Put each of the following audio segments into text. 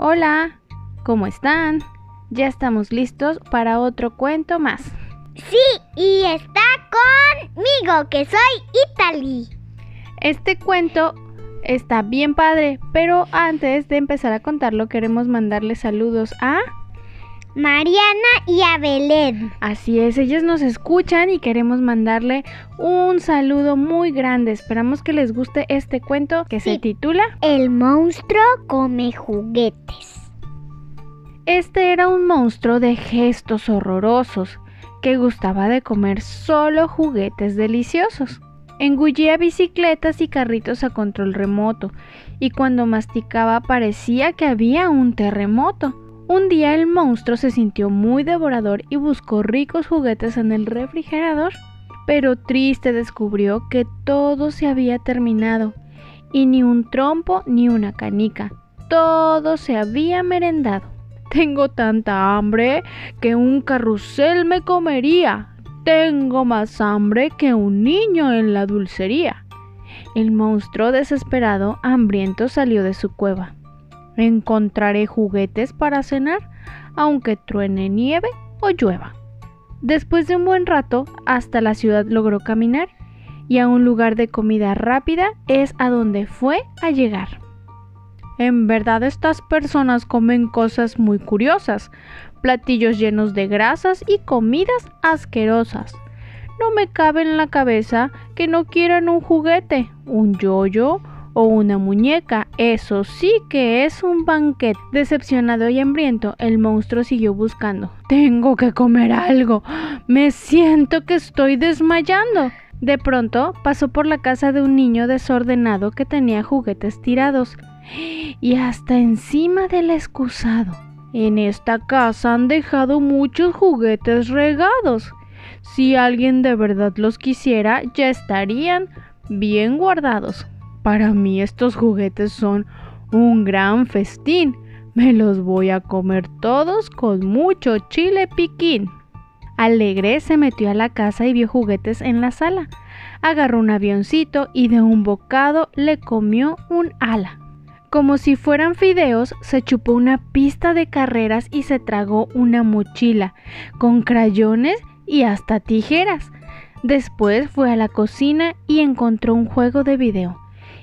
Hola, ¿cómo están? Ya estamos listos para otro cuento más. Sí, y está conmigo, que soy Italy. Este cuento está bien padre, pero antes de empezar a contarlo queremos mandarle saludos a... Mariana y a Belén. Así es, ellas nos escuchan y queremos mandarle un saludo muy grande. Esperamos que les guste este cuento que se titula El monstruo come juguetes. Este era un monstruo de gestos horrorosos que gustaba de comer solo juguetes deliciosos. Engullía bicicletas y carritos a control remoto y cuando masticaba parecía que había un terremoto. Un día el monstruo se sintió muy devorador y buscó ricos juguetes en el refrigerador, pero triste descubrió que todo se había terminado y ni un trompo ni una canica. Todo se había merendado. Tengo tanta hambre que un carrusel me comería. Tengo más hambre que un niño en la dulcería. El monstruo desesperado, hambriento, salió de su cueva. Encontraré juguetes para cenar, aunque truene nieve o llueva. Después de un buen rato, hasta la ciudad logró caminar, y a un lugar de comida rápida es a donde fue a llegar. En verdad estas personas comen cosas muy curiosas, platillos llenos de grasas y comidas asquerosas. No me cabe en la cabeza que no quieran un juguete, un yoyo o una muñeca. Eso sí que es un banquete. Decepcionado y hambriento, el monstruo siguió buscando. Tengo que comer algo. Me siento que estoy desmayando. De pronto pasó por la casa de un niño desordenado que tenía juguetes tirados y hasta encima del excusado. En esta casa han dejado muchos juguetes regados. Si alguien de verdad los quisiera, ya estarían bien guardados. Para mí estos juguetes son un gran festín. Me los voy a comer todos con mucho chile piquín. Alegre se metió a la casa y vio juguetes en la sala. Agarró un avioncito y de un bocado le comió un ala. Como si fueran fideos, se chupó una pista de carreras y se tragó una mochila, con crayones y hasta tijeras. Después fue a la cocina y encontró un juego de video,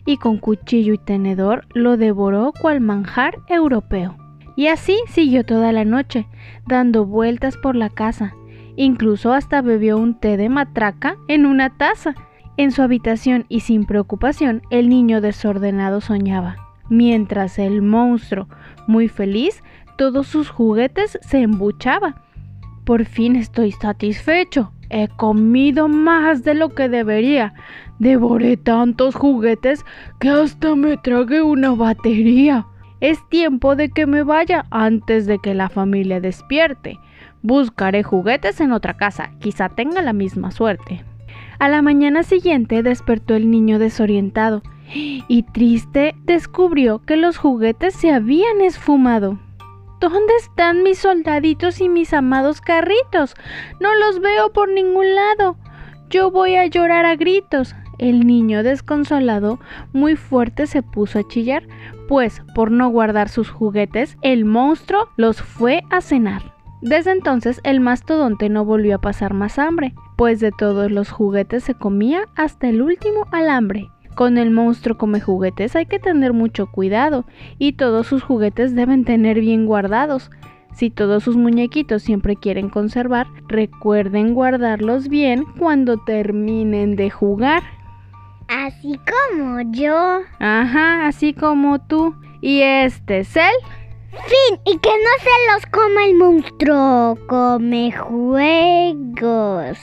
y con cuchillo y tenedor lo devoró cual manjar europeo. Y así siguió toda la noche, dando vueltas por la casa. Incluso hasta bebió un té de matraca en una taza. En su habitación y sin preocupación, el niño desordenado soñaba mientras el monstruo, muy feliz, todos sus juguetes se embuchaba. Por fin estoy satisfecho. He comido más de lo que debería. Devoré tantos juguetes que hasta me tragué una batería. Es tiempo de que me vaya antes de que la familia despierte. Buscaré juguetes en otra casa, quizá tenga la misma suerte. A la mañana siguiente despertó el niño desorientado y triste descubrió que los juguetes se habían esfumado. ¿Dónde están mis soldaditos y mis amados carritos? No los veo por ningún lado. Yo voy a llorar a gritos. El niño desconsolado muy fuerte se puso a chillar, pues por no guardar sus juguetes, el monstruo los fue a cenar. Desde entonces el mastodonte no volvió a pasar más hambre, pues de todos los juguetes se comía hasta el último alambre. Con el monstruo come juguetes hay que tener mucho cuidado y todos sus juguetes deben tener bien guardados. Si todos sus muñequitos siempre quieren conservar, recuerden guardarlos bien cuando terminen de jugar. Así como yo. Ajá, así como tú. Y este es el... Fin, y que no se los coma el monstruo. Come juegos.